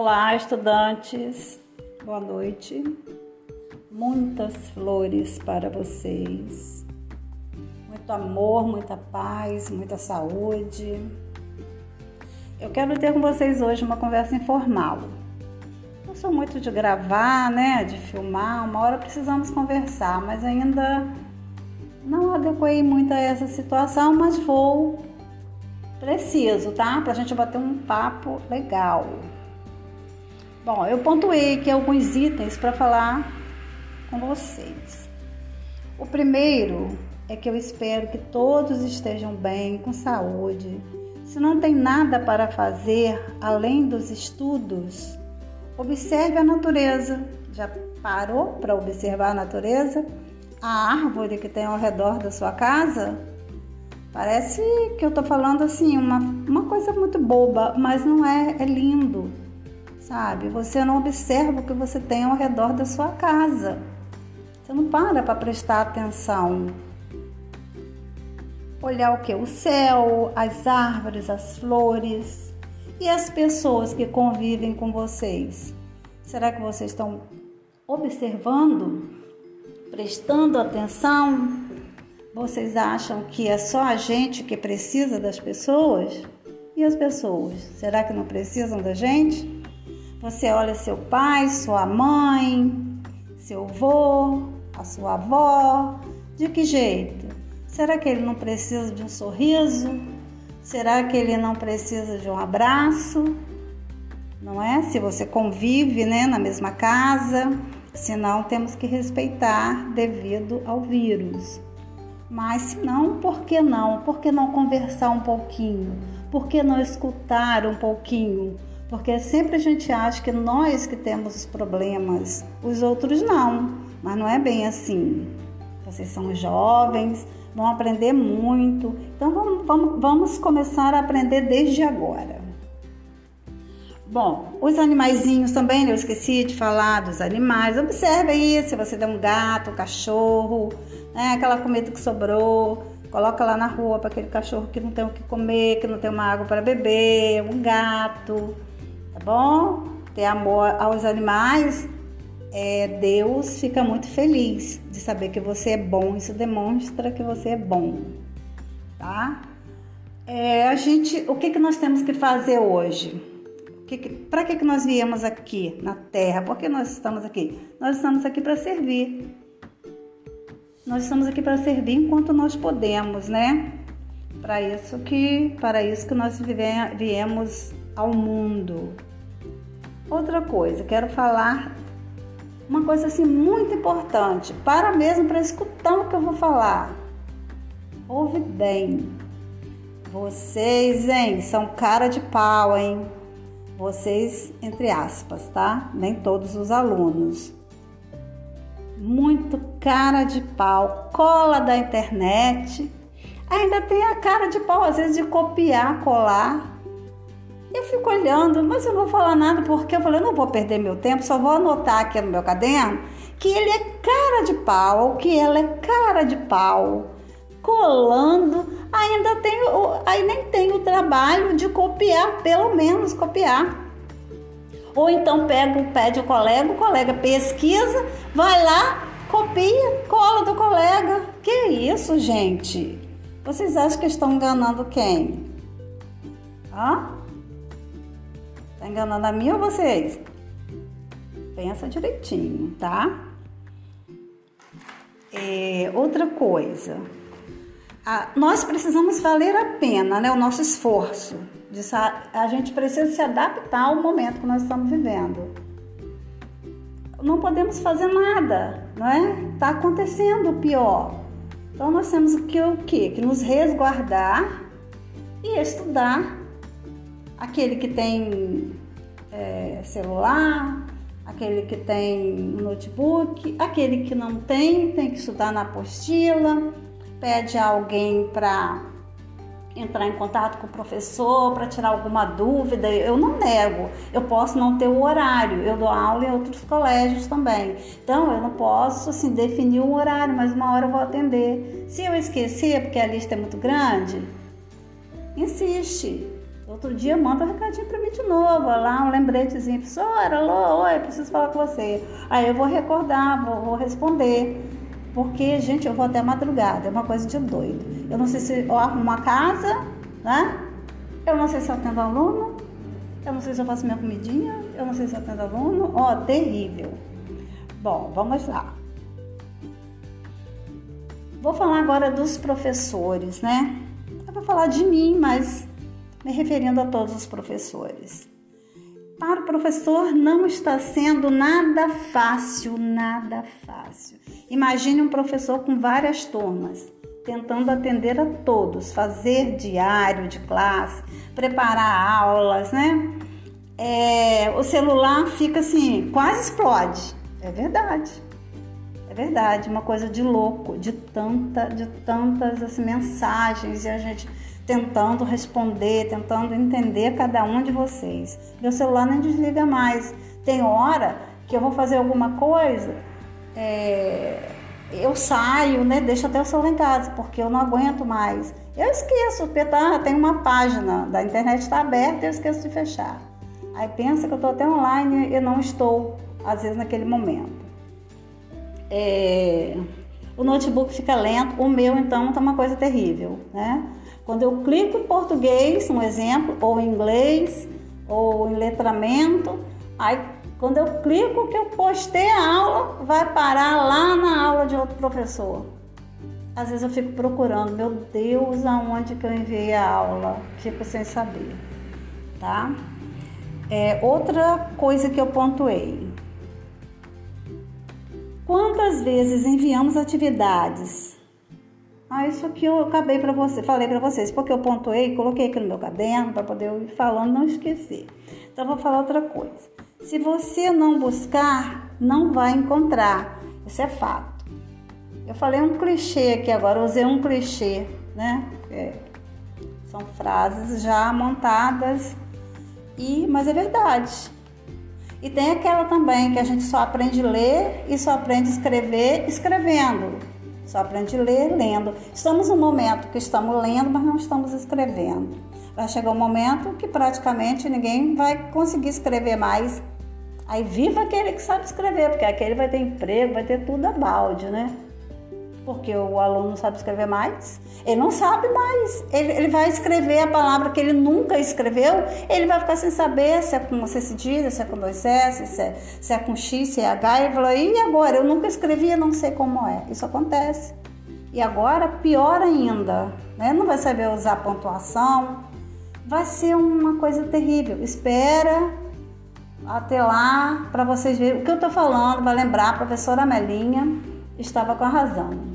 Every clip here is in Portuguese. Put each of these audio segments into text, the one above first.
Olá, estudantes. Boa noite. Muitas flores para vocês. Muito amor, muita paz, muita saúde. Eu quero ter com vocês hoje uma conversa informal. Não sou muito de gravar, né, de filmar. Uma hora precisamos conversar, mas ainda não adequei muito a essa situação, mas vou preciso, tá? Pra gente bater um papo legal. Bom, eu pontuei aqui alguns itens para falar com vocês. O primeiro é que eu espero que todos estejam bem, com saúde. Se não tem nada para fazer além dos estudos, observe a natureza. Já parou para observar a natureza? A árvore que tem ao redor da sua casa? Parece que eu tô falando assim, uma, uma coisa muito boba, mas não é, é lindo, sabe? Você não observa o que você tem ao redor da sua casa. Você não para para prestar atenção. Olhar o que? O céu, as árvores, as flores e as pessoas que convivem com vocês. Será que vocês estão observando, prestando atenção? Vocês acham que é só a gente que precisa das pessoas? E as pessoas? Será que não precisam da gente? Você olha seu pai, sua mãe, seu avô, a sua avó, de que jeito? Será que ele não precisa de um sorriso? Será que ele não precisa de um abraço? Não é? Se você convive né, na mesma casa, senão temos que respeitar devido ao vírus. Mas se não, por que não? Por que não conversar um pouquinho? Por que não escutar um pouquinho? Porque sempre a gente acha que nós que temos os problemas, os outros não. Mas não é bem assim. Vocês são jovens, vão aprender muito. Então vamos, vamos, vamos começar a aprender desde agora. Bom, os animaizinhos também, eu esqueci de falar dos animais. Observe aí se você tem um gato, um cachorro, né, aquela comida que sobrou, coloca lá na rua para aquele cachorro que não tem o que comer, que não tem uma água para beber, um gato, bom? Ter amor aos animais, é, Deus fica muito feliz de saber que você é bom. Isso demonstra que você é bom, tá? É, a gente, o que, que nós temos que fazer hoje? Para que, que nós viemos aqui na Terra? Por que nós estamos aqui? Nós estamos aqui para servir. Nós estamos aqui para servir enquanto nós podemos, né? Para isso que, para isso que nós viemos ao mundo. Outra coisa, quero falar uma coisa assim muito importante. Para mesmo para escutar o que eu vou falar. Ouve bem. Vocês, hein, são cara de pau, hein? vocês, entre aspas, tá? Nem todos os alunos. Muito cara de pau, cola da internet. Ainda tem a cara de pau, às vezes, de copiar, colar. Eu fico olhando, mas eu não vou falar nada porque eu falei, eu não vou perder meu tempo, só vou anotar aqui no meu caderno que ele é cara de pau, que ela é cara de pau colando, ainda tem, aí nem tem o trabalho de copiar, pelo menos copiar. Ou então pega, pede o colega, o colega pesquisa, vai lá, copia, cola do colega. Que isso, gente? Vocês acham que estão enganando quem? Hã? Tá enganando a mim ou vocês? Pensa direitinho, tá? É, outra coisa, nós precisamos valer a pena, né? O nosso esforço. De, a gente precisa se adaptar ao momento que nós estamos vivendo. Não podemos fazer nada, não é? Está acontecendo o pior. Então nós temos que o quê? Que nos resguardar e estudar. Aquele que tem é, celular, aquele que tem notebook, aquele que não tem, tem que estudar na apostila pede a alguém para entrar em contato com o professor para tirar alguma dúvida, eu não nego. Eu posso não ter o horário. Eu dou aula em outros colégios também. Então, eu não posso assim definir um horário, mas uma hora eu vou atender. Se eu esquecer porque a lista é muito grande, insiste. Outro dia manda um recadinho para mim de novo, lá um lembretezinho, professora, alô, oi, preciso falar com você. Aí eu vou recordar, vou, vou responder. Porque, gente, eu vou até madrugada, é uma coisa de doido. Eu não sei se eu arrumo uma casa, né? Eu não sei se eu atendo aluno, eu não sei se eu faço minha comidinha, eu não sei se eu atendo aluno. Ó, oh, terrível. Bom, vamos lá. Vou falar agora dos professores, né? Eu vou falar de mim, mas me referindo a todos os professores. Para o professor não está sendo nada fácil, nada fácil. Imagine um professor com várias turmas, tentando atender a todos, fazer diário de classe, preparar aulas, né? É, o celular fica assim, quase explode. É verdade. É verdade, uma coisa de louco, de tanta, de tantas assim, mensagens e a gente tentando responder, tentando entender cada um de vocês. Meu celular nem desliga mais. Tem hora que eu vou fazer alguma coisa, é, eu saio, né? Deixo até o celular em casa, porque eu não aguento mais. Eu esqueço, porque tá, tem uma página da internet está aberta e eu esqueço de fechar. Aí pensa que eu estou até online e não estou, às vezes, naquele momento. É, o notebook fica lento, o meu então tá uma coisa terrível, né? Quando eu clico em português, um exemplo, ou em inglês, ou em letramento, aí quando eu clico que eu postei a aula, vai parar lá na aula de outro professor. Às vezes eu fico procurando, meu Deus, aonde que eu enviei a aula? Fico sem saber, tá? É, outra coisa que eu pontuei. Quantas vezes enviamos atividades ah, isso aqui eu acabei para você, falei para vocês, porque eu pontuei, coloquei aqui no meu caderno para poder ir falando, não esquecer. Então vou falar outra coisa. Se você não buscar, não vai encontrar. Isso é fato. Eu falei um clichê aqui agora, usei um clichê, né? É, são frases já montadas e, mas é verdade. E tem aquela também que a gente só aprende a ler e só aprende a escrever escrevendo. Só aprende a ler lendo. Estamos no momento que estamos lendo, mas não estamos escrevendo. Vai chegar um momento que praticamente ninguém vai conseguir escrever mais. Aí viva aquele que sabe escrever, porque aquele vai ter emprego, vai ter tudo a balde, né? Porque o aluno não sabe escrever mais, ele não sabe mais. Ele, ele, vai escrever a palavra que ele nunca escreveu, ele vai ficar sem saber se é com C cedilha, se é com dois S, se é, se é com X, se é H. Ele falou, e agora? Eu nunca escrevi, não sei como é. Isso acontece. E agora, pior ainda, né? não vai saber usar pontuação, vai ser uma coisa terrível. Espera até lá para vocês verem o que eu estou falando, vai lembrar a professora Melinha estava com a razão.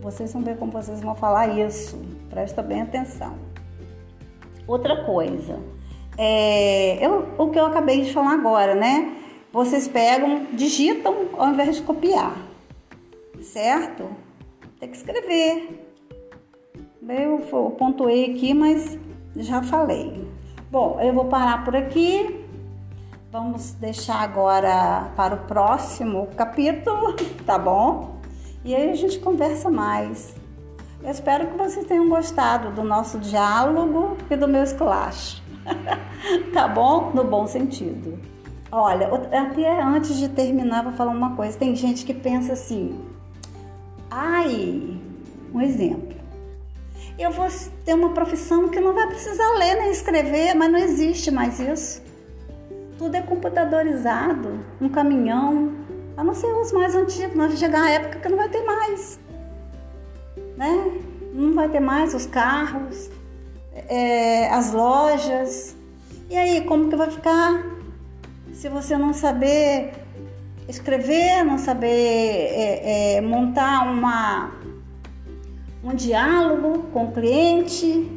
Vocês vão ver como vocês vão falar isso. Presta bem atenção. Outra coisa, é, eu, o que eu acabei de falar agora, né? Vocês pegam, digitam ao invés de copiar, certo? Tem que escrever. Eu, eu pontuei aqui, mas já falei. Bom, eu vou parar por aqui. Vamos deixar agora para o próximo capítulo, tá bom? E aí a gente conversa mais. Eu espero que vocês tenham gostado do nosso diálogo e do meu esculacho. tá bom? No bom sentido. Olha, até antes de terminar, vou falar uma coisa. Tem gente que pensa assim: ai, um exemplo. Eu vou ter uma profissão que não vai precisar ler nem escrever, mas não existe mais isso. Tudo é computadorizado, um caminhão, a não ser os mais antigos, nós chegar a época que não vai ter mais. Né? Não vai ter mais os carros, é, as lojas. E aí, como que vai ficar? Se você não saber escrever, não saber é, é, montar uma, um diálogo com o cliente.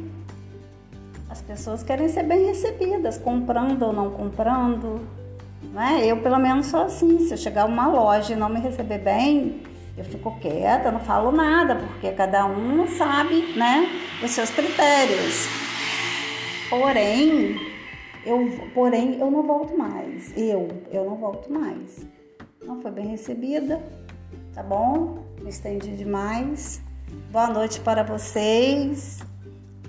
As pessoas querem ser bem recebidas, comprando ou não comprando. Né? Eu, pelo menos, sou assim. Se eu chegar a uma loja e não me receber bem, eu fico quieta, não falo nada, porque cada um sabe né, os seus critérios. Porém, eu, porém, eu não volto mais. Eu, eu não volto mais. Não foi bem recebida, tá bom? Me estendi demais. Boa noite para vocês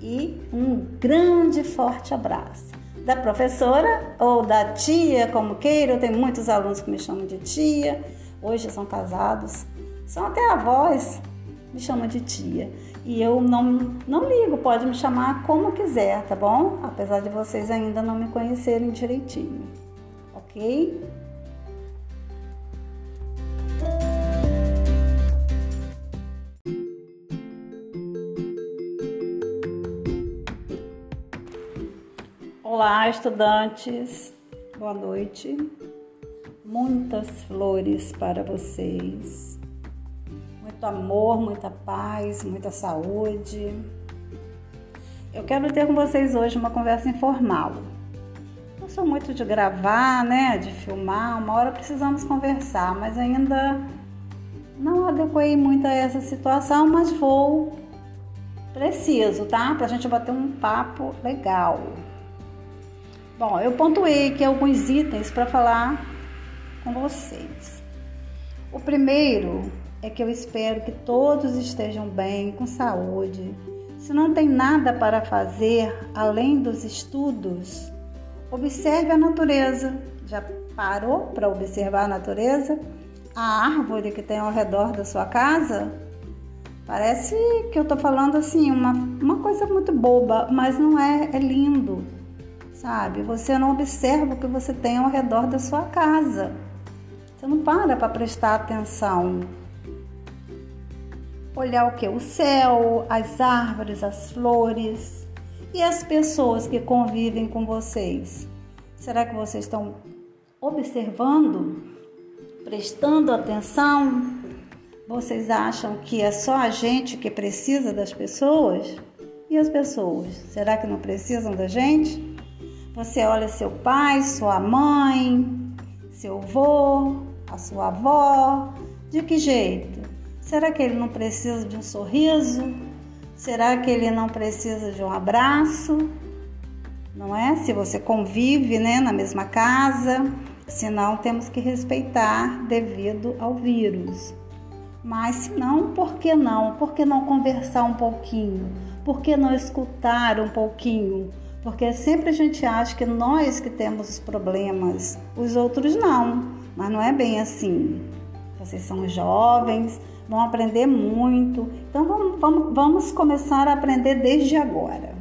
e um grande forte abraço. Da professora ou da tia, como queira, eu tenho muitos alunos que me chamam de tia, hoje são casados, são até avós, me chamam de tia. E eu não, não ligo, pode me chamar como quiser, tá bom? Apesar de vocês ainda não me conhecerem direitinho, ok? Olá, estudantes. Boa noite. Muitas flores para vocês. Muito amor, muita paz, muita saúde. Eu quero ter com vocês hoje uma conversa informal. Não sou muito de gravar, né, de filmar. Uma hora precisamos conversar, mas ainda não adequei muito a essa situação, mas vou preciso, tá? Pra gente bater um papo legal. Bom, eu pontuei aqui alguns itens para falar com vocês. O primeiro é que eu espero que todos estejam bem, com saúde. Se não tem nada para fazer além dos estudos, observe a natureza. Já parou para observar a natureza? A árvore que tem ao redor da sua casa? Parece que eu estou falando assim, uma, uma coisa muito boba, mas não é, é lindo sabe? Você não observa o que você tem ao redor da sua casa. Você não para para prestar atenção. Olhar o que? O céu, as árvores, as flores e as pessoas que convivem com vocês. Será que vocês estão observando, prestando atenção? Vocês acham que é só a gente que precisa das pessoas? E as pessoas? Será que não precisam da gente? Você olha seu pai, sua mãe, seu avô, a sua avó. De que jeito? Será que ele não precisa de um sorriso? Será que ele não precisa de um abraço? Não é? Se você convive né, na mesma casa, senão temos que respeitar devido ao vírus. Mas se não, por que não? Por que não conversar um pouquinho? Por que não escutar um pouquinho? Porque sempre a gente acha que nós que temos os problemas, os outros não, mas não é bem assim. Vocês são jovens, vão aprender muito, então vamos, vamos, vamos começar a aprender desde agora.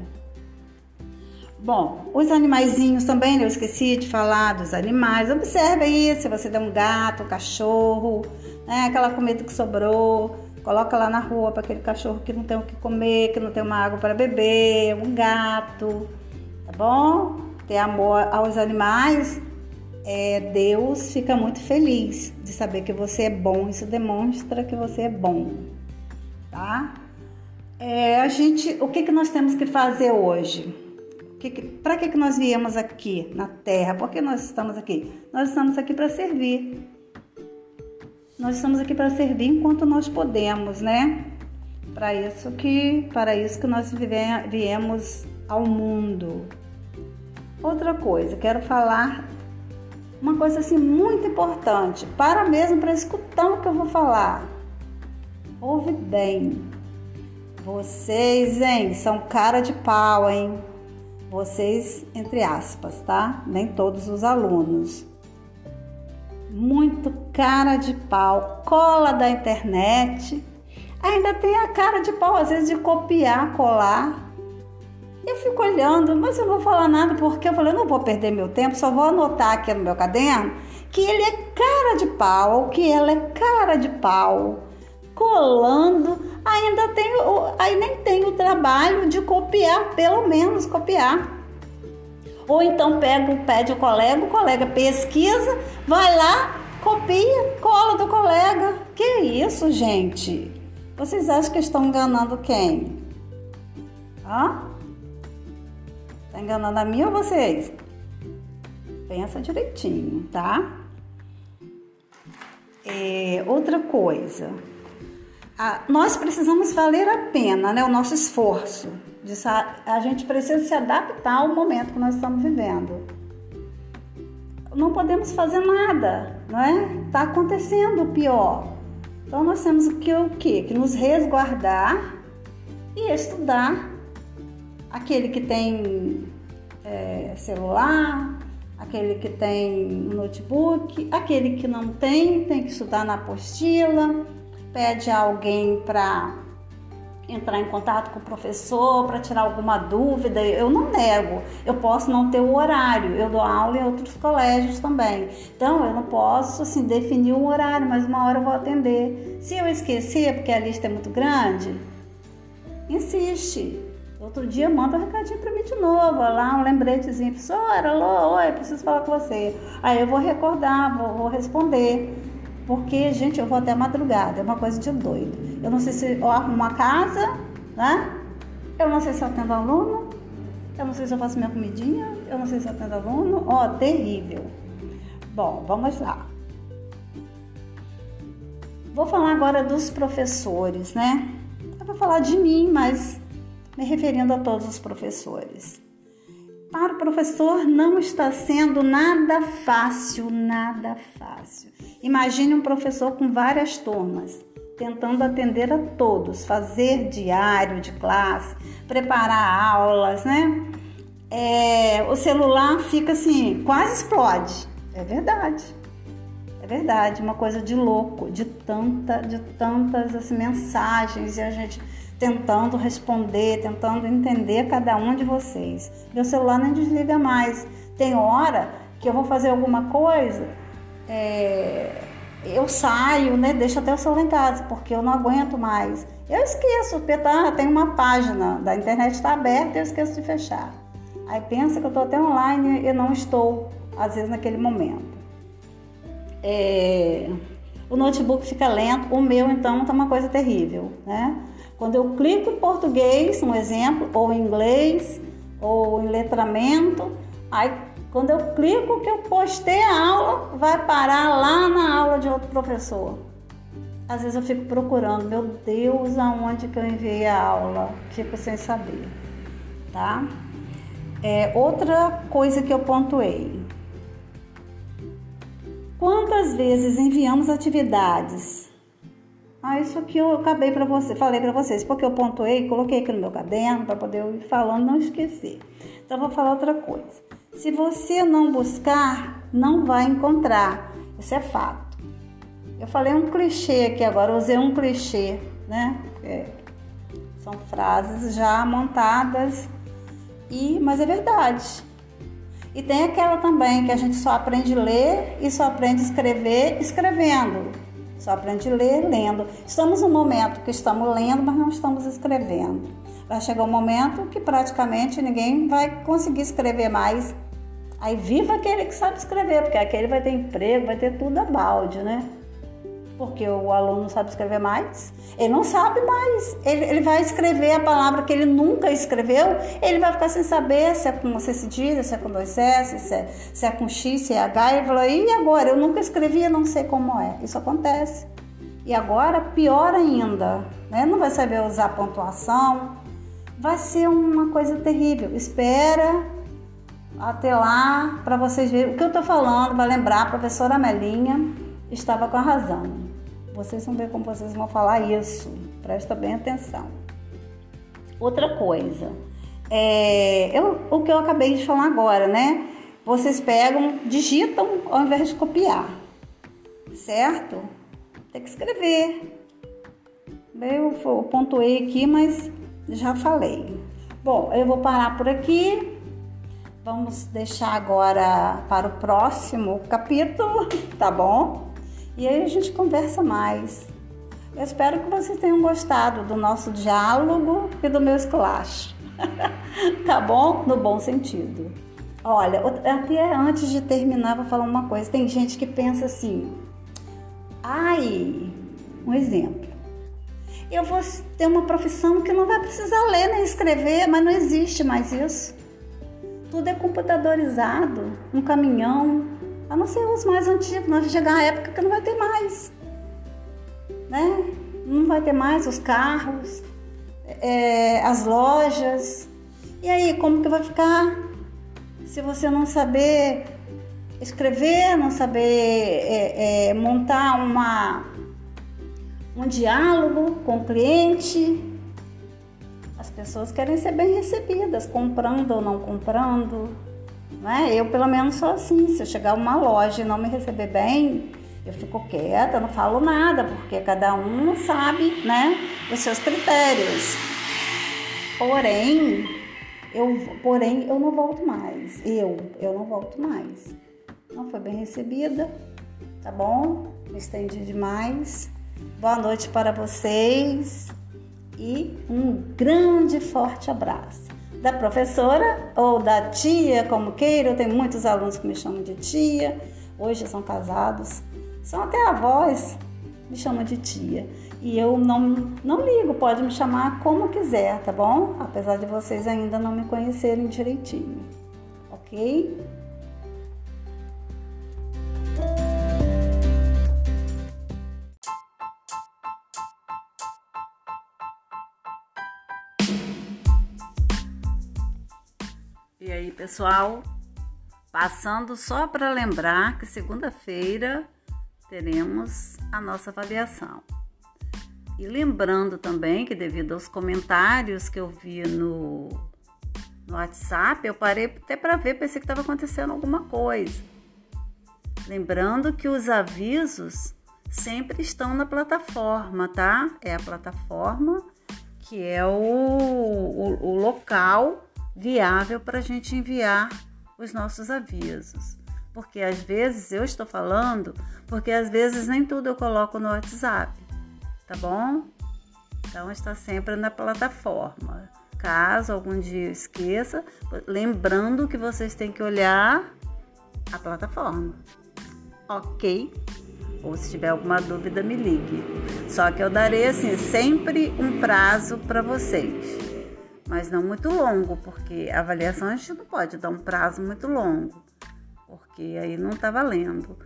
Bom, os animaizinhos também, eu esqueci de falar dos animais. Observe aí se você tem um gato, um cachorro, né, aquela comida que sobrou, coloca lá na rua para aquele cachorro que não tem o que comer, que não tem uma água para beber, um gato bom? Ter amor aos animais, é, Deus fica muito feliz de saber que você é bom. Isso demonstra que você é bom, tá? É, a gente, o que, que nós temos que fazer hoje? Para que, que nós viemos aqui na Terra? Por que nós estamos aqui? Nós estamos aqui para servir. Nós estamos aqui para servir enquanto nós podemos, né? Para isso que, para isso que nós viemos ao mundo. Outra coisa, quero falar uma coisa assim muito importante, para mesmo para escutar o que eu vou falar. Ouve bem. Vocês, hein, são cara de pau, hein? Vocês, entre aspas, tá? Nem todos os alunos. Muito cara de pau, cola da internet. Ainda tem a cara de pau, às vezes, de copiar, colar eu fico olhando, mas eu não vou falar nada porque eu falei, eu não vou perder meu tempo, só vou anotar aqui no meu caderno que ele é cara de pau, que ela é cara de pau. Colando, ainda tem, aí nem tem o trabalho de copiar, pelo menos copiar. Ou então pega, pede o colega, o colega pesquisa, vai lá, copia, cola do colega. Que isso, gente? Vocês acham que estão enganando quem? Hã? Tá enganando a mim ou vocês? Pensa direitinho, tá? É, outra coisa, a, nós precisamos valer a pena, né? O nosso esforço. De, a gente precisa se adaptar ao momento que nós estamos vivendo. Não podemos fazer nada, não é? Tá acontecendo o pior. Então nós temos que o quê? Que nos resguardar e estudar aquele que tem é, celular, aquele que tem notebook, aquele que não tem, tem que estudar na apostila, pede a alguém para entrar em contato com o professor para tirar alguma dúvida, eu não nego. Eu posso não ter o horário. Eu dou aula em outros colégios também. Então, eu não posso assim definir um horário, mas uma hora eu vou atender. Se eu esquecer, porque a lista é muito grande, insiste. Outro dia manda um recadinho para mim de novo, lá um lembretezinho, professora, alô, oi, preciso falar com você. Aí eu vou recordar, vou, vou responder. Porque, gente, eu vou até madrugada, é uma coisa de doido. Eu não sei se eu arrumo uma casa, né? Eu não sei se eu atendo aluno, eu não sei se eu faço minha comidinha, eu não sei se eu atendo aluno. Ó, oh, terrível. Bom, vamos lá. Vou falar agora dos professores, né? Eu vou falar de mim, mas me referindo a todos os professores. Para o professor não está sendo nada fácil, nada fácil. Imagine um professor com várias turmas, tentando atender a todos, fazer diário de classe, preparar aulas, né? É, o celular fica assim, quase explode. É verdade. É verdade, uma coisa de louco, de tanta, de tantas assim, mensagens e a gente tentando responder, tentando entender cada um de vocês. Meu celular nem desliga mais. Tem hora que eu vou fazer alguma coisa, é, eu saio, né? Deixo até o celular em casa, porque eu não aguento mais. Eu esqueço, porque tá, tem uma página da internet está aberta e eu esqueço de fechar. Aí pensa que eu estou até online e não estou, às vezes, naquele momento. É, o notebook fica lento, o meu então está uma coisa terrível, né? Quando eu clico em português, um exemplo, ou em inglês, ou em letramento, aí quando eu clico que eu postei a aula, vai parar lá na aula de outro professor. Às vezes eu fico procurando, meu Deus, aonde que eu enviei a aula? Fico sem saber, tá? É, outra coisa que eu pontuei. Quantas vezes enviamos atividades ah, isso aqui eu acabei para você, falei para vocês, porque eu pontuei, coloquei aqui no meu caderno para poder ir falando, não esquecer. Então vou falar outra coisa. Se você não buscar, não vai encontrar. Isso é fato. Eu falei um clichê aqui agora, usei um clichê, né? É, são frases já montadas e, mas é verdade. E tem aquela também que a gente só aprende a ler e só aprende a escrever escrevendo. Só aprende a ler lendo. Estamos no momento que estamos lendo, mas não estamos escrevendo. Vai chegar um momento que praticamente ninguém vai conseguir escrever mais. Aí viva aquele que sabe escrever, porque aquele vai ter emprego, vai ter tudo a balde, né? Porque o aluno não sabe escrever mais. Ele não sabe mais. Ele, ele, vai escrever a palavra que ele nunca escreveu, ele vai ficar sem saber se é com C cedilha, se é com dois S, se é, se é com X, se é H. Ele falou, e agora? Eu nunca escrevi, não sei como é. Isso acontece. E agora, pior ainda, né? não vai saber usar pontuação. Vai ser uma coisa terrível. Espera até lá para vocês verem. O que eu estou falando vai lembrar a professora Melinha estava com a razão. Vocês vão ver como vocês vão falar isso. Presta bem atenção. Outra coisa, é, eu, o que eu acabei de falar agora, né? Vocês pegam, digitam ao invés de copiar, certo? Tem que escrever. Eu, eu pontuei aqui, mas já falei. Bom, eu vou parar por aqui. Vamos deixar agora para o próximo capítulo, tá bom? E aí a gente conversa mais. Eu espero que vocês tenham gostado do nosso diálogo e do meu esculacho. tá bom? No bom sentido. Olha, até antes de terminar, vou falar uma coisa. Tem gente que pensa assim: ai, um exemplo. Eu vou ter uma profissão que não vai precisar ler nem escrever, mas não existe mais isso. Tudo é computadorizado, um caminhão, a não ser os mais antigos, nós chegar a época que não vai ter mais. Né? Não vai ter mais os carros, é, as lojas. E aí, como que vai ficar? Se você não saber escrever, não saber é, é, montar uma, um diálogo com o cliente, as pessoas querem ser bem recebidas, comprando ou não comprando. Né? Eu, pelo menos, sou assim. Se eu chegar uma loja e não me receber bem, eu fico quieta, não falo nada, porque cada um sabe né, os seus critérios. Porém, eu, porém, eu não volto mais. Eu, eu não volto mais. Não foi bem recebida, tá bom? Me estendi demais. Boa noite para vocês e um grande forte abraço. Da professora ou da tia, como queira, eu tenho muitos alunos que me chamam de tia, hoje são casados, são até avós, me chamam de tia. E eu não, não ligo, pode me chamar como quiser, tá bom? Apesar de vocês ainda não me conhecerem direitinho, ok? Pessoal? Passando só para lembrar que segunda-feira teremos a nossa avaliação. E lembrando também que devido aos comentários que eu vi no, no WhatsApp, eu parei até para ver, pensei que estava acontecendo alguma coisa. Lembrando que os avisos sempre estão na plataforma, tá? É a plataforma que é o, o, o local viável para a gente enviar os nossos avisos. Porque às vezes eu estou falando, porque às vezes nem tudo eu coloco no WhatsApp tá bom? Então está sempre na plataforma. Caso algum dia eu esqueça, lembrando que vocês têm que olhar a plataforma. Ok? Ou se tiver alguma dúvida, me ligue. Só que eu darei assim sempre um prazo para vocês, mas não muito longo, porque a avaliação a gente não pode dar um prazo muito longo, porque aí não está valendo.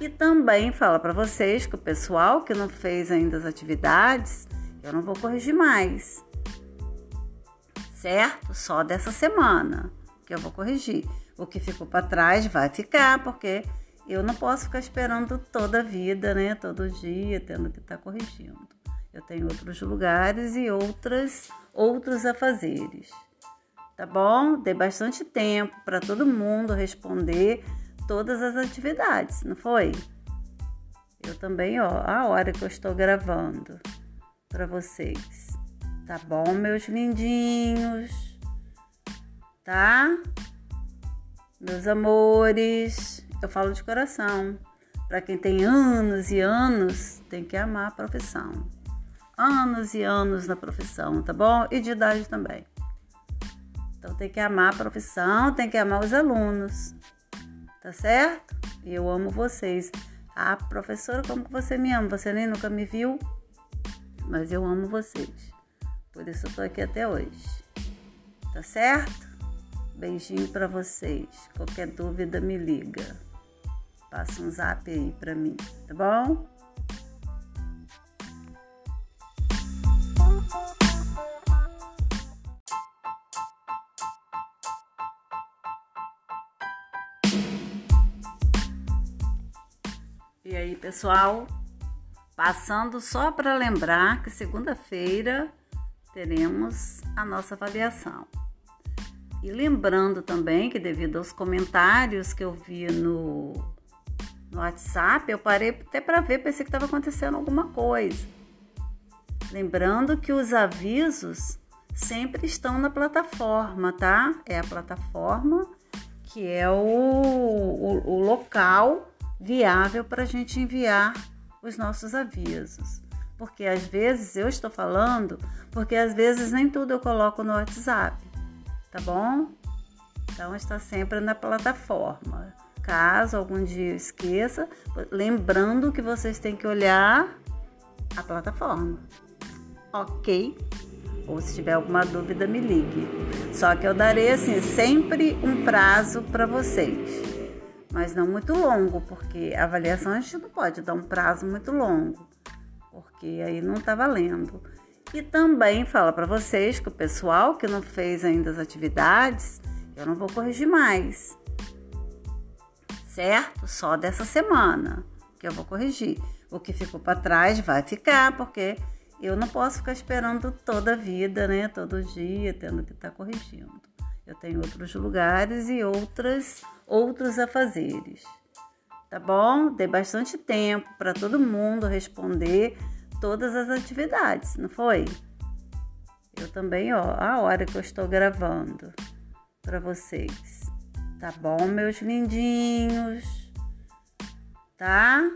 E também fala para vocês que o pessoal que não fez ainda as atividades, eu não vou corrigir mais. Certo? Só dessa semana que eu vou corrigir. O que ficou para trás vai ficar, porque eu não posso ficar esperando toda a vida, né? Todo dia, tendo que estar tá corrigindo. Eu tenho outros lugares e outras outros afazeres. Tá bom? Dei bastante tempo para todo mundo responder todas as atividades, não foi? Eu também, ó, a hora que eu estou gravando para vocês. Tá bom, meus lindinhos? Tá? Meus amores, eu falo de coração. Para quem tem anos e anos, tem que amar a profissão. Anos e anos na profissão, tá bom? E de idade também. Então tem que amar a profissão, tem que amar os alunos tá certo? E eu amo vocês. Ah, professora, como que você me ama? Você nem nunca me viu, mas eu amo vocês. Por isso eu tô aqui até hoje. Tá certo? Beijinho para vocês. Qualquer dúvida me liga. Passa um zap aí para mim, tá bom? Pessoal? Passando só para lembrar que segunda-feira teremos a nossa avaliação. E lembrando também que devido aos comentários que eu vi no, no WhatsApp, eu parei até para ver, pensei que estava acontecendo alguma coisa. Lembrando que os avisos sempre estão na plataforma, tá? É a plataforma que é o, o, o local viável para a gente enviar os nossos avisos. Porque às vezes eu estou falando, porque às vezes nem tudo eu coloco no WhatsApp, tá bom? Então está sempre na plataforma. Caso algum dia eu esqueça, lembrando que vocês têm que olhar a plataforma. Ok? Ou se tiver alguma dúvida, me ligue. Só que eu darei assim sempre um prazo para vocês mas não muito longo, porque a avaliação a gente não pode dar um prazo muito longo, porque aí não está valendo. E também fala para vocês que o pessoal que não fez ainda as atividades, eu não vou corrigir mais. Certo? Só dessa semana que eu vou corrigir. O que ficou para trás vai ficar, porque eu não posso ficar esperando toda a vida, né? Todo dia, tendo que estar tá corrigindo. Eu tenho outros lugares e outras, outros afazeres. Tá bom? Dei bastante tempo para todo mundo responder todas as atividades, não foi? Eu também, ó, a hora que eu estou gravando para vocês. Tá bom, meus lindinhos? Tá?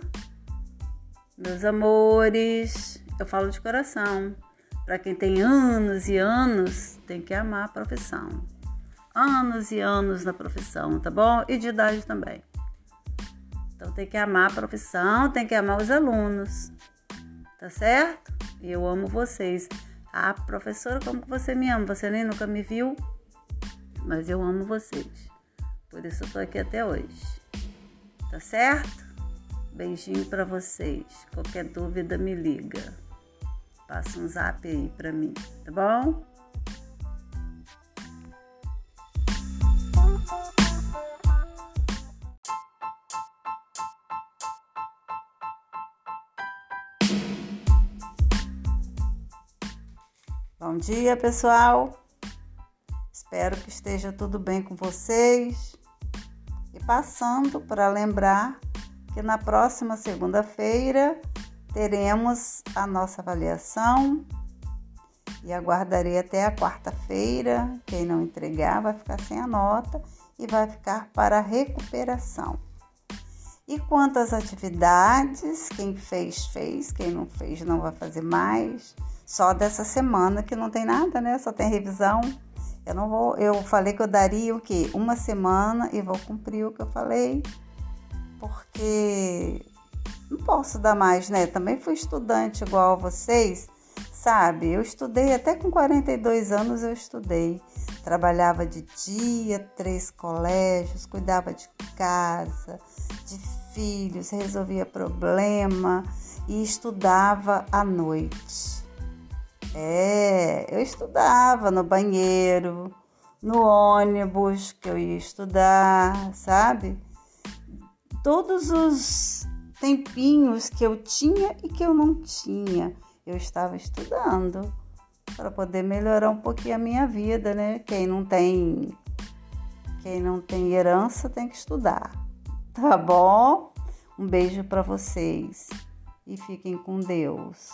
Meus amores, eu falo de coração. Para quem tem anos e anos, tem que amar a profissão. Anos e anos na profissão, tá bom? E de idade também. Então tem que amar a profissão, tem que amar os alunos. Tá certo? E eu amo vocês. Ah, professora, como que você me ama? Você nem nunca me viu, mas eu amo vocês. Por isso eu tô aqui até hoje. Tá certo? Beijinho para vocês. Qualquer dúvida me liga. Passa um zap aí para mim, tá bom? Bom dia, pessoal. Espero que esteja tudo bem com vocês. E passando para lembrar que na próxima segunda-feira teremos a nossa avaliação e aguardarei até a quarta-feira. Quem não entregar vai ficar sem a nota e vai ficar para recuperação. E quanto às atividades, quem fez, fez, quem não fez, não vai fazer mais. Só dessa semana que não tem nada, né? Só tem revisão. Eu não vou, eu falei que eu daria o quê? Uma semana e vou cumprir o que eu falei. Porque não posso dar mais, né? Também fui estudante igual a vocês, sabe? Eu estudei até com 42 anos eu estudei. Trabalhava de dia, três colégios, cuidava de casa, de filhos, resolvia problema e estudava à noite. É, eu estudava no banheiro, no ônibus que eu ia estudar, sabe? Todos os tempinhos que eu tinha e que eu não tinha, eu estava estudando para poder melhorar um pouquinho a minha vida, né? Quem não tem quem não tem herança tem que estudar. Tá bom? Um beijo para vocês e fiquem com Deus.